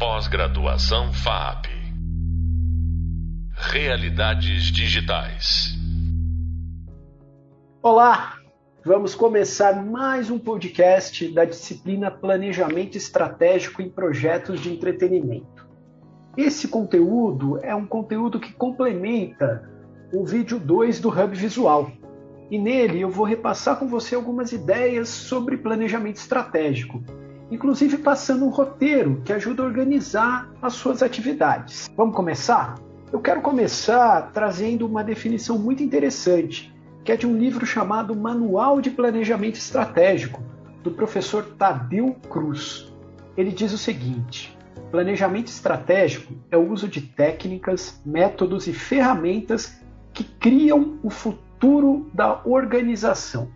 Pós-graduação FAP. Realidades digitais. Olá, vamos começar mais um podcast da disciplina Planejamento Estratégico em Projetos de Entretenimento. Esse conteúdo é um conteúdo que complementa o vídeo 2 do Hub Visual. E nele eu vou repassar com você algumas ideias sobre planejamento estratégico inclusive passando um roteiro que ajuda a organizar as suas atividades. Vamos começar? Eu quero começar trazendo uma definição muito interessante, que é de um livro chamado Manual de Planejamento Estratégico, do professor Tadeu Cruz. Ele diz o seguinte: planejamento estratégico é o uso de técnicas, métodos e ferramentas que criam o futuro da organização.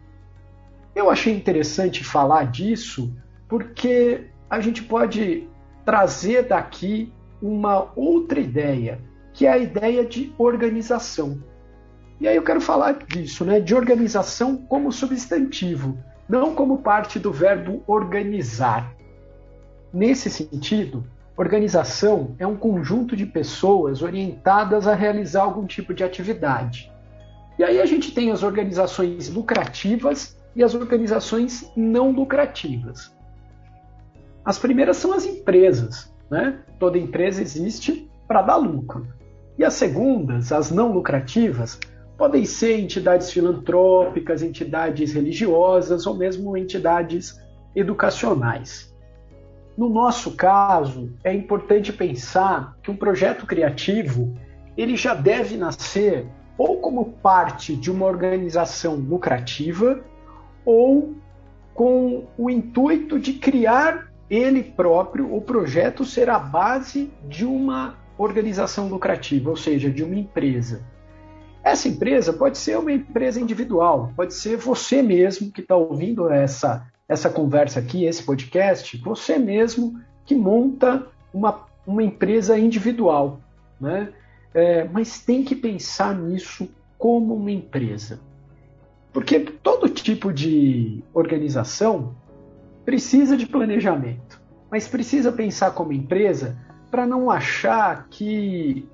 Eu achei interessante falar disso porque a gente pode trazer daqui uma outra ideia, que é a ideia de organização. E aí eu quero falar disso, né, de organização como substantivo, não como parte do verbo organizar. Nesse sentido, organização é um conjunto de pessoas orientadas a realizar algum tipo de atividade. E aí a gente tem as organizações lucrativas e as organizações não lucrativas. As primeiras são as empresas. Né? Toda empresa existe para dar lucro. E as segundas, as não lucrativas, podem ser entidades filantrópicas, entidades religiosas ou mesmo entidades educacionais. No nosso caso, é importante pensar que um projeto criativo ele já deve nascer ou como parte de uma organização lucrativa ou com o intuito de criar ele próprio, o projeto será a base de uma organização lucrativa, ou seja, de uma empresa. Essa empresa pode ser uma empresa individual, pode ser você mesmo que está ouvindo essa, essa conversa aqui, esse podcast, você mesmo que monta uma, uma empresa individual. Né? É, mas tem que pensar nisso como uma empresa. Porque todo tipo de organização precisa de planejamento, mas precisa pensar como empresa para não achar que,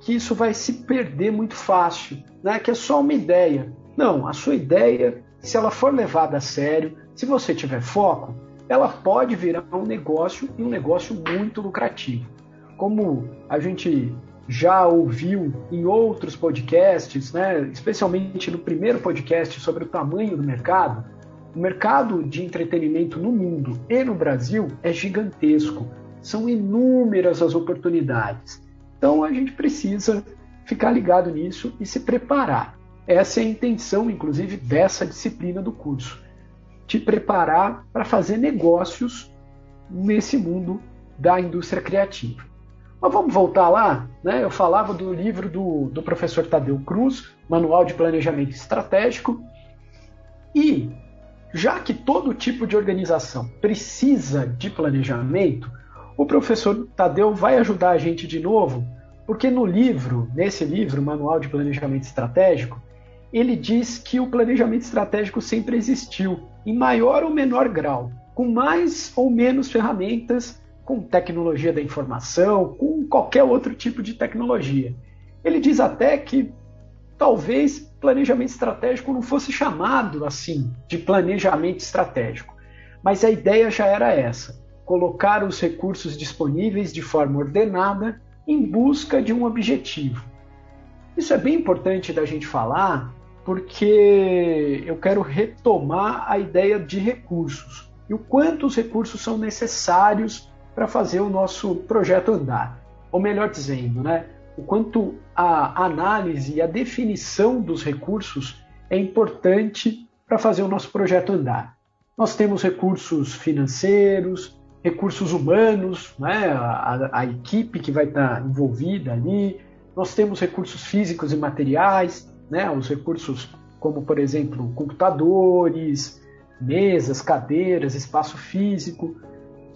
que isso vai se perder muito fácil, né? que é só uma ideia. Não, a sua ideia, se ela for levada a sério, se você tiver foco, ela pode virar um negócio e um negócio muito lucrativo. Como a gente já ouviu em outros podcasts, né, especialmente no primeiro podcast sobre o tamanho do mercado, o mercado de entretenimento no mundo e no Brasil é gigantesco. São inúmeras as oportunidades. Então a gente precisa ficar ligado nisso e se preparar. Essa é a intenção, inclusive, dessa disciplina do curso. Te preparar para fazer negócios nesse mundo da indústria criativa. Mas vamos voltar lá? Né? Eu falava do livro do, do professor Tadeu Cruz, Manual de Planejamento Estratégico, e já que todo tipo de organização precisa de planejamento, o professor Tadeu vai ajudar a gente de novo, porque no livro, nesse livro, Manual de Planejamento Estratégico, ele diz que o planejamento estratégico sempre existiu, em maior ou menor grau, com mais ou menos ferramentas, com tecnologia da informação, com qualquer outro tipo de tecnologia. Ele diz até que talvez planejamento estratégico não fosse chamado assim de planejamento estratégico, mas a ideia já era essa: colocar os recursos disponíveis de forma ordenada em busca de um objetivo. Isso é bem importante da gente falar, porque eu quero retomar a ideia de recursos e o quanto os recursos são necessários para fazer o nosso projeto andar. Ou melhor dizendo, né, o quanto a análise e a definição dos recursos é importante para fazer o nosso projeto andar. Nós temos recursos financeiros, recursos humanos, né? a, a equipe que vai estar envolvida ali, nós temos recursos físicos e materiais, né? os recursos como, por exemplo, computadores, mesas, cadeiras, espaço físico.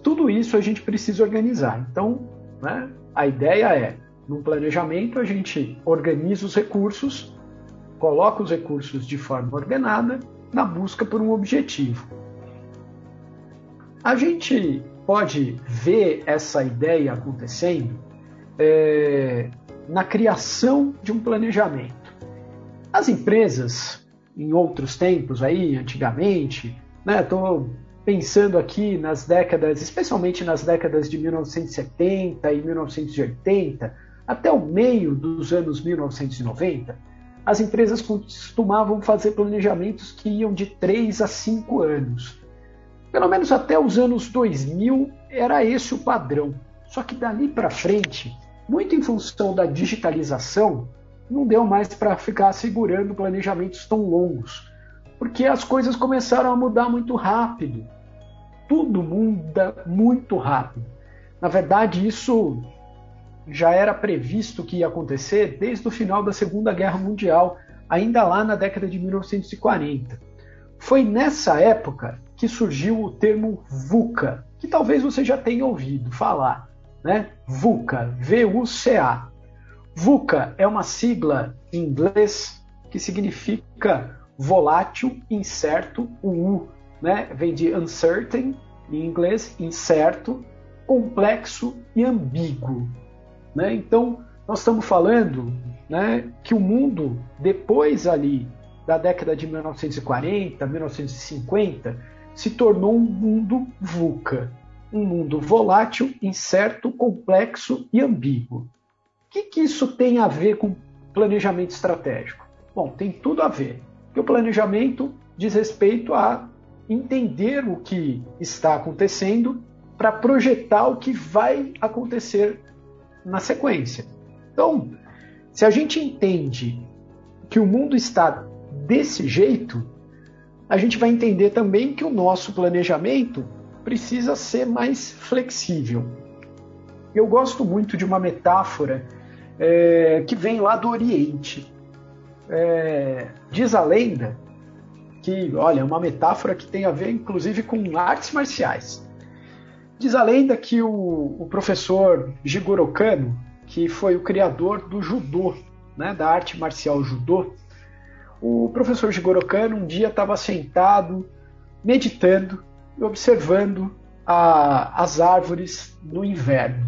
Tudo isso a gente precisa organizar. Então, né? a ideia é no planejamento, a gente organiza os recursos, coloca os recursos de forma ordenada na busca por um objetivo. A gente pode ver essa ideia acontecendo é, na criação de um planejamento. As empresas, em outros tempos aí, antigamente, né, estou pensando aqui nas décadas, especialmente nas décadas de 1970 e 1980, até o meio dos anos 1990, as empresas costumavam fazer planejamentos que iam de 3 a 5 anos. Pelo menos até os anos 2000 era esse o padrão. Só que dali para frente, muito em função da digitalização, não deu mais para ficar segurando planejamentos tão longos, porque as coisas começaram a mudar muito rápido. Tudo muda muito rápido. Na verdade, isso já era previsto que ia acontecer desde o final da Segunda Guerra Mundial, ainda lá na década de 1940. Foi nessa época que surgiu o termo VUCA, que talvez você já tenha ouvido falar, né? VUCA, V-U-C-A. VUCA é uma sigla em inglês que significa volátil, incerto, o U, né? Vem de uncertain em inglês, incerto, complexo e ambíguo. Né? Então, nós estamos falando né, que o mundo, depois ali da década de 1940, 1950, se tornou um mundo VUCA, um mundo volátil, incerto, complexo e ambíguo. O que, que isso tem a ver com planejamento estratégico? Bom, tem tudo a ver. Porque o planejamento diz respeito a entender o que está acontecendo para projetar o que vai acontecer na sequência. Então, se a gente entende que o mundo está desse jeito, a gente vai entender também que o nosso planejamento precisa ser mais flexível. Eu gosto muito de uma metáfora é, que vem lá do Oriente. É, diz a lenda que, olha, é uma metáfora que tem a ver inclusive com artes marciais. Diz a lenda que o, o professor Jigoro Kano, que foi o criador do judô, né, da arte marcial judô, o professor Jigoro Kano um dia estava sentado, meditando e observando a, as árvores no inverno.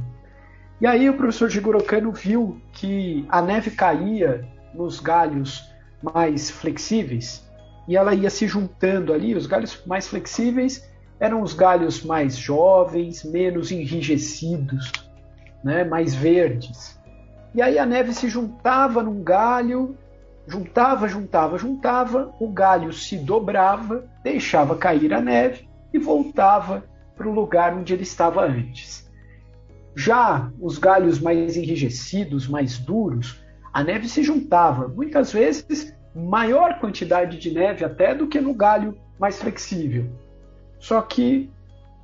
E aí o professor Jigoro Kano viu que a neve caía nos galhos mais flexíveis e ela ia se juntando ali, os galhos mais flexíveis eram os galhos mais jovens, menos enrijecidos, né, mais verdes. E aí a neve se juntava num galho, juntava, juntava, juntava, o galho se dobrava, deixava cair a neve e voltava para o lugar onde ele estava antes. Já os galhos mais enrijecidos, mais duros, a neve se juntava, muitas vezes maior quantidade de neve até do que no galho mais flexível. Só que,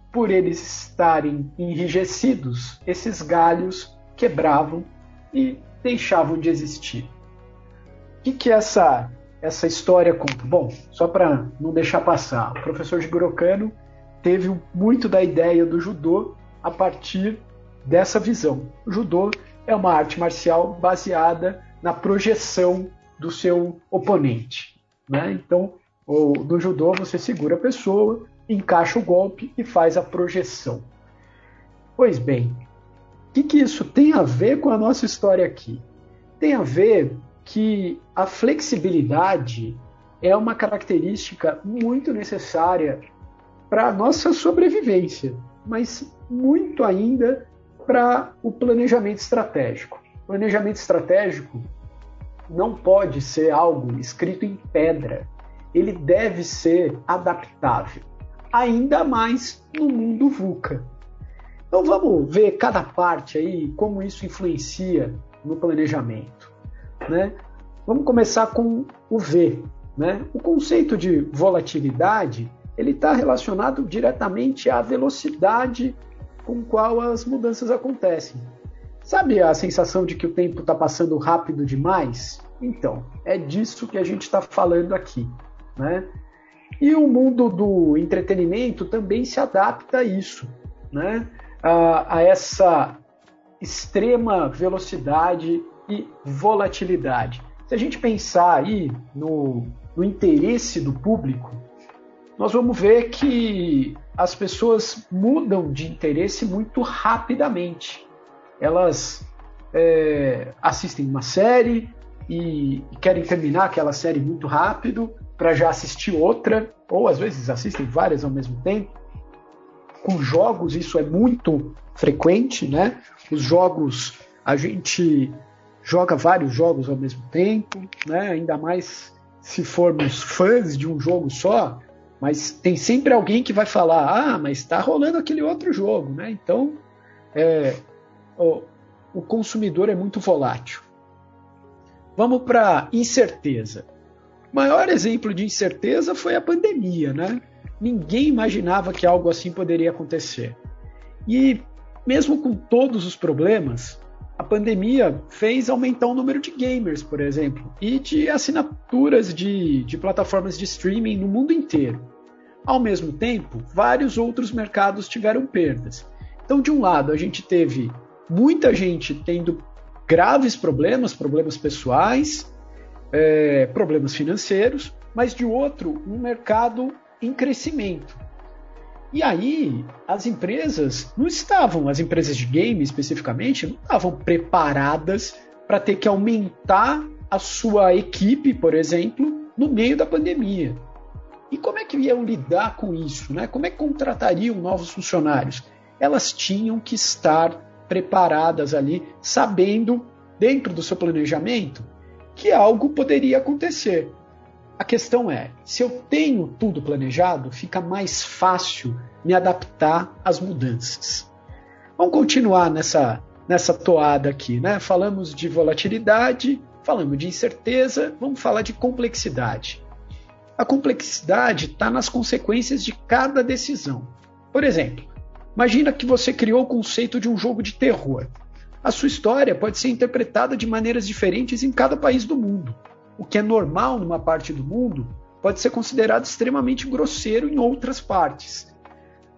por eles estarem enrijecidos, esses galhos quebravam e deixavam de existir. O que, que essa, essa história conta? Bom, só para não deixar passar, o professor Jigoro teve muito da ideia do judô a partir dessa visão. O judô é uma arte marcial baseada na projeção do seu oponente. Né? Então, no judô você segura a pessoa, encaixa o golpe e faz a projeção. Pois bem, o que, que isso tem a ver com a nossa história aqui? Tem a ver que a flexibilidade é uma característica muito necessária para a nossa sobrevivência, mas muito ainda para o planejamento estratégico. Planejamento estratégico não pode ser algo escrito em pedra, ele deve ser adaptável ainda mais no mundo VUCA. Então vamos ver cada parte aí, como isso influencia no planejamento. Né? Vamos começar com o V. Né? O conceito de volatilidade ele está relacionado diretamente à velocidade com qual as mudanças acontecem. Sabe a sensação de que o tempo está passando rápido demais? Então, é disso que a gente está falando aqui. Né? E o mundo do entretenimento também se adapta a isso, né? a, a essa extrema velocidade e volatilidade. Se a gente pensar aí no, no interesse do público, nós vamos ver que as pessoas mudam de interesse muito rapidamente. Elas é, assistem uma série e, e querem terminar aquela série muito rápido para já assistir outra, ou às vezes assistem várias ao mesmo tempo. Com jogos, isso é muito frequente, né? Os jogos, a gente joga vários jogos ao mesmo tempo, né? Ainda mais se formos fãs de um jogo só, mas tem sempre alguém que vai falar: ah, mas está rolando aquele outro jogo, né? Então, é, o, o consumidor é muito volátil. Vamos para incerteza. Maior exemplo de incerteza foi a pandemia, né? Ninguém imaginava que algo assim poderia acontecer. E mesmo com todos os problemas, a pandemia fez aumentar o número de gamers, por exemplo, e de assinaturas de, de plataformas de streaming no mundo inteiro. Ao mesmo tempo, vários outros mercados tiveram perdas. Então, de um lado, a gente teve muita gente tendo graves problemas, problemas pessoais, é, problemas financeiros, mas de outro, um mercado em crescimento. E aí, as empresas não estavam, as empresas de game especificamente, não estavam preparadas para ter que aumentar a sua equipe, por exemplo, no meio da pandemia. E como é que iam lidar com isso? Né? Como é que contratariam novos funcionários? Elas tinham que estar preparadas ali, sabendo, dentro do seu planejamento, que algo poderia acontecer. A questão é, se eu tenho tudo planejado, fica mais fácil me adaptar às mudanças. Vamos continuar nessa, nessa toada aqui, né? Falamos de volatilidade, falamos de incerteza, vamos falar de complexidade. A complexidade está nas consequências de cada decisão. Por exemplo, imagina que você criou o conceito de um jogo de terror. A sua história pode ser interpretada de maneiras diferentes em cada país do mundo o que é normal numa parte do mundo pode ser considerado extremamente grosseiro em outras partes.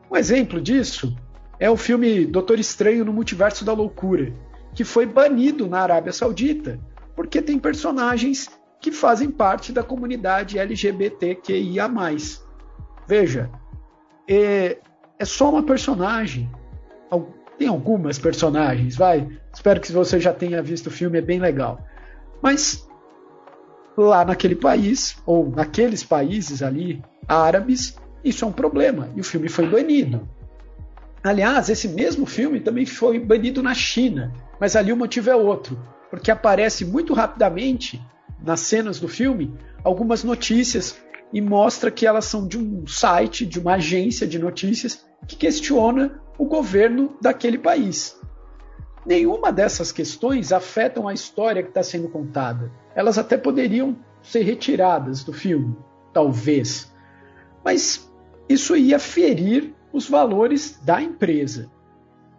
Um exemplo disso é o filme Doutor Estranho no Multiverso da Loucura, que foi banido na Arábia Saudita porque tem personagens que fazem parte da comunidade LGBTQIA. Veja, é, é só uma personagem. Tem algumas personagens, vai. Espero que você já tenha visto o filme, é bem legal. Mas lá naquele país, ou naqueles países ali árabes, isso é um problema. E o filme foi banido. Aliás, esse mesmo filme também foi banido na China, mas ali o motivo é outro, porque aparece muito rapidamente nas cenas do filme algumas notícias e mostra que elas são de um site, de uma agência de notícias que questiona o governo daquele país. Nenhuma dessas questões afetam a história que está sendo contada. Elas até poderiam ser retiradas do filme, talvez. Mas isso ia ferir os valores da empresa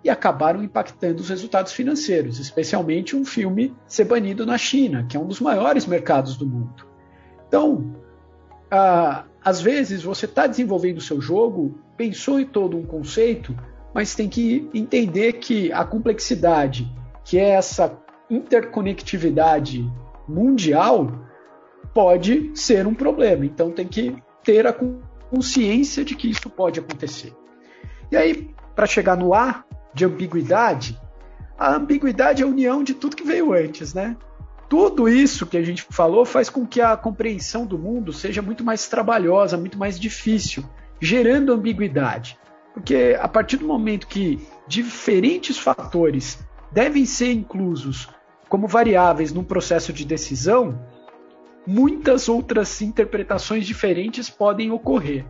e acabaram impactando os resultados financeiros, especialmente um filme ser banido na China, que é um dos maiores mercados do mundo. Então, ah, às vezes você está desenvolvendo o seu jogo, pensou em todo um conceito, mas tem que entender que a complexidade, que é essa interconectividade mundial, pode ser um problema. Então tem que ter a consciência de que isso pode acontecer. E aí, para chegar no A de ambiguidade, a ambiguidade é a união de tudo que veio antes, né? Tudo isso que a gente falou faz com que a compreensão do mundo seja muito mais trabalhosa, muito mais difícil, gerando ambiguidade. Porque a partir do momento que diferentes fatores devem ser inclusos como variáveis num processo de decisão, muitas outras interpretações diferentes podem ocorrer.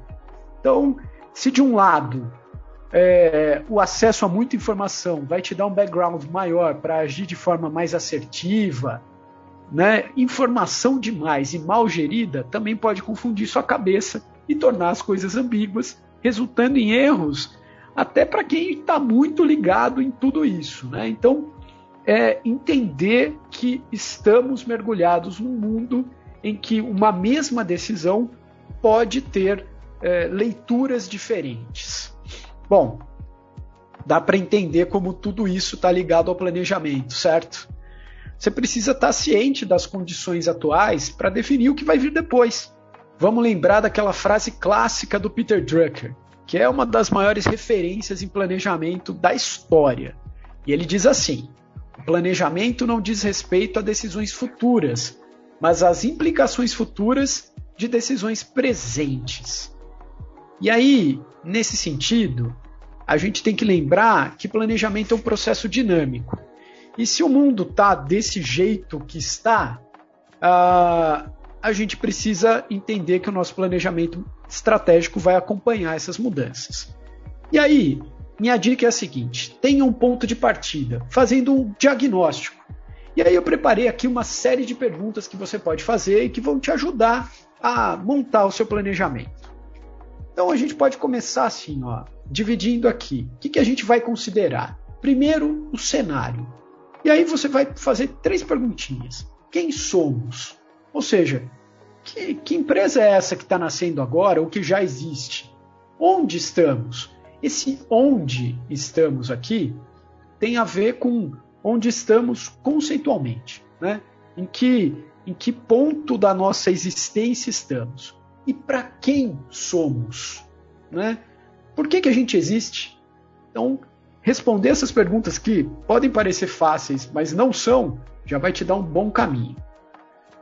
Então, se de um lado é, o acesso a muita informação vai te dar um background maior para agir de forma mais assertiva, né? informação demais e mal gerida também pode confundir sua cabeça e tornar as coisas ambíguas resultando em erros até para quem está muito ligado em tudo isso. Né? Então, é entender que estamos mergulhados num mundo em que uma mesma decisão pode ter é, leituras diferentes. Bom, dá para entender como tudo isso está ligado ao planejamento, certo? Você precisa estar tá ciente das condições atuais para definir o que vai vir depois. vamos lembrar daquela frase clássica do Peter Drucker, que é uma das maiores referências em planejamento da história. E ele diz assim: o planejamento não diz respeito a decisões futuras, mas às implicações futuras de decisões presentes. E aí, nesse sentido, a gente tem que lembrar que planejamento é um processo dinâmico. E se o mundo está desse jeito que está, uh, a gente precisa entender que o nosso planejamento estratégico vai acompanhar essas mudanças. E aí, minha dica é a seguinte: tenha um ponto de partida, fazendo um diagnóstico. E aí eu preparei aqui uma série de perguntas que você pode fazer e que vão te ajudar a montar o seu planejamento. Então a gente pode começar assim, ó, dividindo aqui. O que, que a gente vai considerar? Primeiro, o cenário. E aí você vai fazer três perguntinhas. Quem somos? Ou seja, que, que empresa é essa que está nascendo agora ou que já existe? Onde estamos? Esse onde estamos aqui tem a ver com onde estamos conceitualmente, né? Em que, em que ponto da nossa existência estamos e para quem somos, né? Por que, que a gente existe? Então, responder essas perguntas que podem parecer fáceis, mas não são, já vai te dar um bom caminho.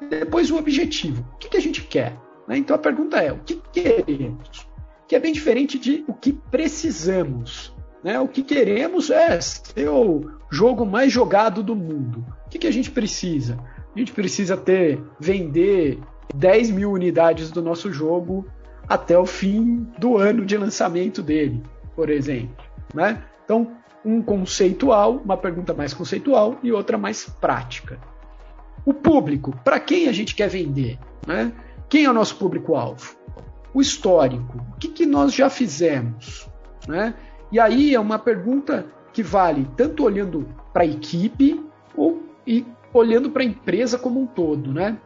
Depois, o objetivo. O que, que a gente quer? Né? Então, a pergunta é: o que queremos? Que é bem diferente de o que precisamos. Né? O que queremos é ser o jogo mais jogado do mundo. O que, que a gente precisa? A gente precisa ter, vender 10 mil unidades do nosso jogo até o fim do ano de lançamento dele, por exemplo. Né? Então, um conceitual, uma pergunta mais conceitual e outra mais prática. O público, para quem a gente quer vender? Né? Quem é o nosso público-alvo? O histórico, o que, que nós já fizemos? Né? E aí é uma pergunta que vale tanto olhando para a equipe ou, e olhando para a empresa como um todo, né?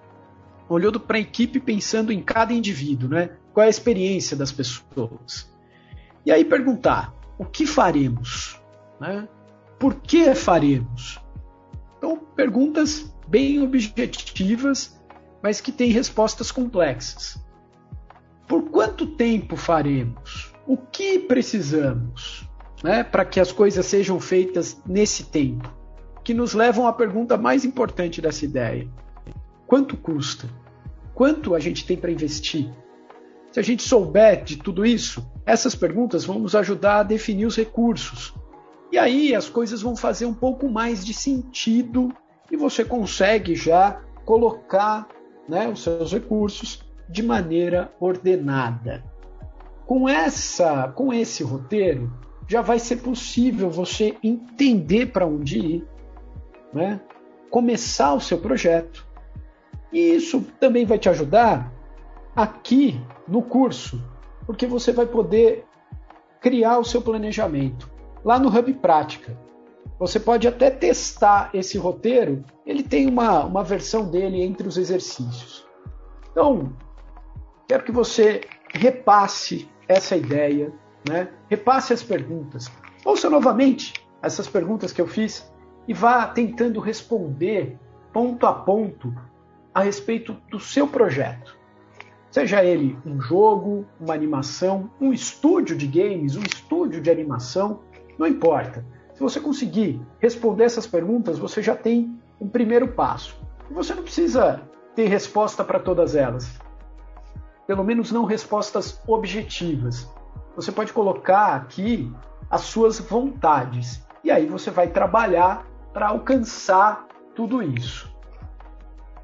Olhando para a equipe pensando em cada indivíduo, né? Qual é a experiência das pessoas? E aí perguntar: o que faremos? Né? Por que faremos? Então, perguntas bem objetivas, mas que têm respostas complexas. Por quanto tempo faremos? O que precisamos né, para que as coisas sejam feitas nesse tempo? Que nos levam à pergunta mais importante dessa ideia: quanto custa? Quanto a gente tem para investir? Se a gente souber de tudo isso, essas perguntas vão nos ajudar a definir os recursos. E aí as coisas vão fazer um pouco mais de sentido e você consegue já colocar né, os seus recursos de maneira ordenada. Com essa, com esse roteiro, já vai ser possível você entender para onde ir, né? começar o seu projeto. E isso também vai te ajudar aqui no curso, porque você vai poder criar o seu planejamento lá no Hub Prática. Você pode até testar esse roteiro, ele tem uma, uma versão dele entre os exercícios. Então, quero que você repasse essa ideia, né? repasse as perguntas. Ouça novamente essas perguntas que eu fiz e vá tentando responder ponto a ponto a respeito do seu projeto. Seja ele um jogo, uma animação, um estúdio de games, um estúdio de animação, não importa. Se você conseguir responder essas perguntas, você já tem um primeiro passo. E você não precisa ter resposta para todas elas. Pelo menos não respostas objetivas. Você pode colocar aqui as suas vontades. E aí você vai trabalhar para alcançar tudo isso.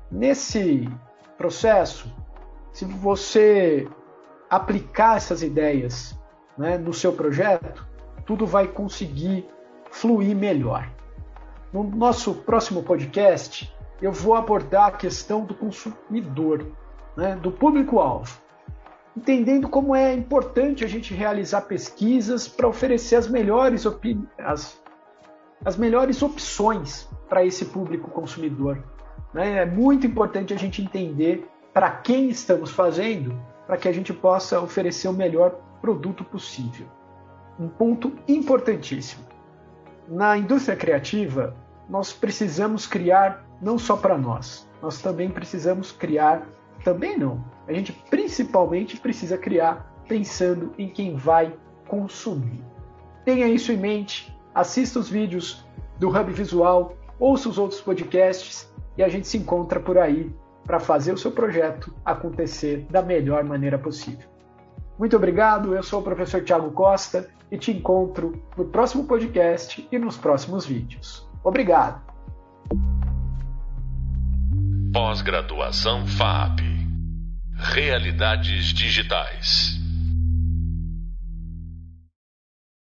Nesse processo, se você aplicar essas ideias né, no seu projeto, tudo vai conseguir fluir melhor. No nosso próximo podcast, eu vou abordar a questão do consumidor, né, do público-alvo, entendendo como é importante a gente realizar pesquisas para oferecer as melhores, as, as melhores opções para esse público consumidor. Né? É muito importante a gente entender para quem estamos fazendo, para que a gente possa oferecer o melhor produto possível. Um ponto importantíssimo. Na indústria criativa, nós precisamos criar não só para nós, nós também precisamos criar Também não. A gente principalmente precisa criar pensando em quem vai consumir. Tenha isso em mente, assista os vídeos do Hub Visual, ouça os outros podcasts e a gente se encontra por aí para fazer o seu projeto acontecer da melhor maneira possível. Muito obrigado, eu sou o professor Tiago Costa e te encontro no próximo podcast e nos próximos vídeos. Obrigado! Pós-graduação FAP Realidades Digitais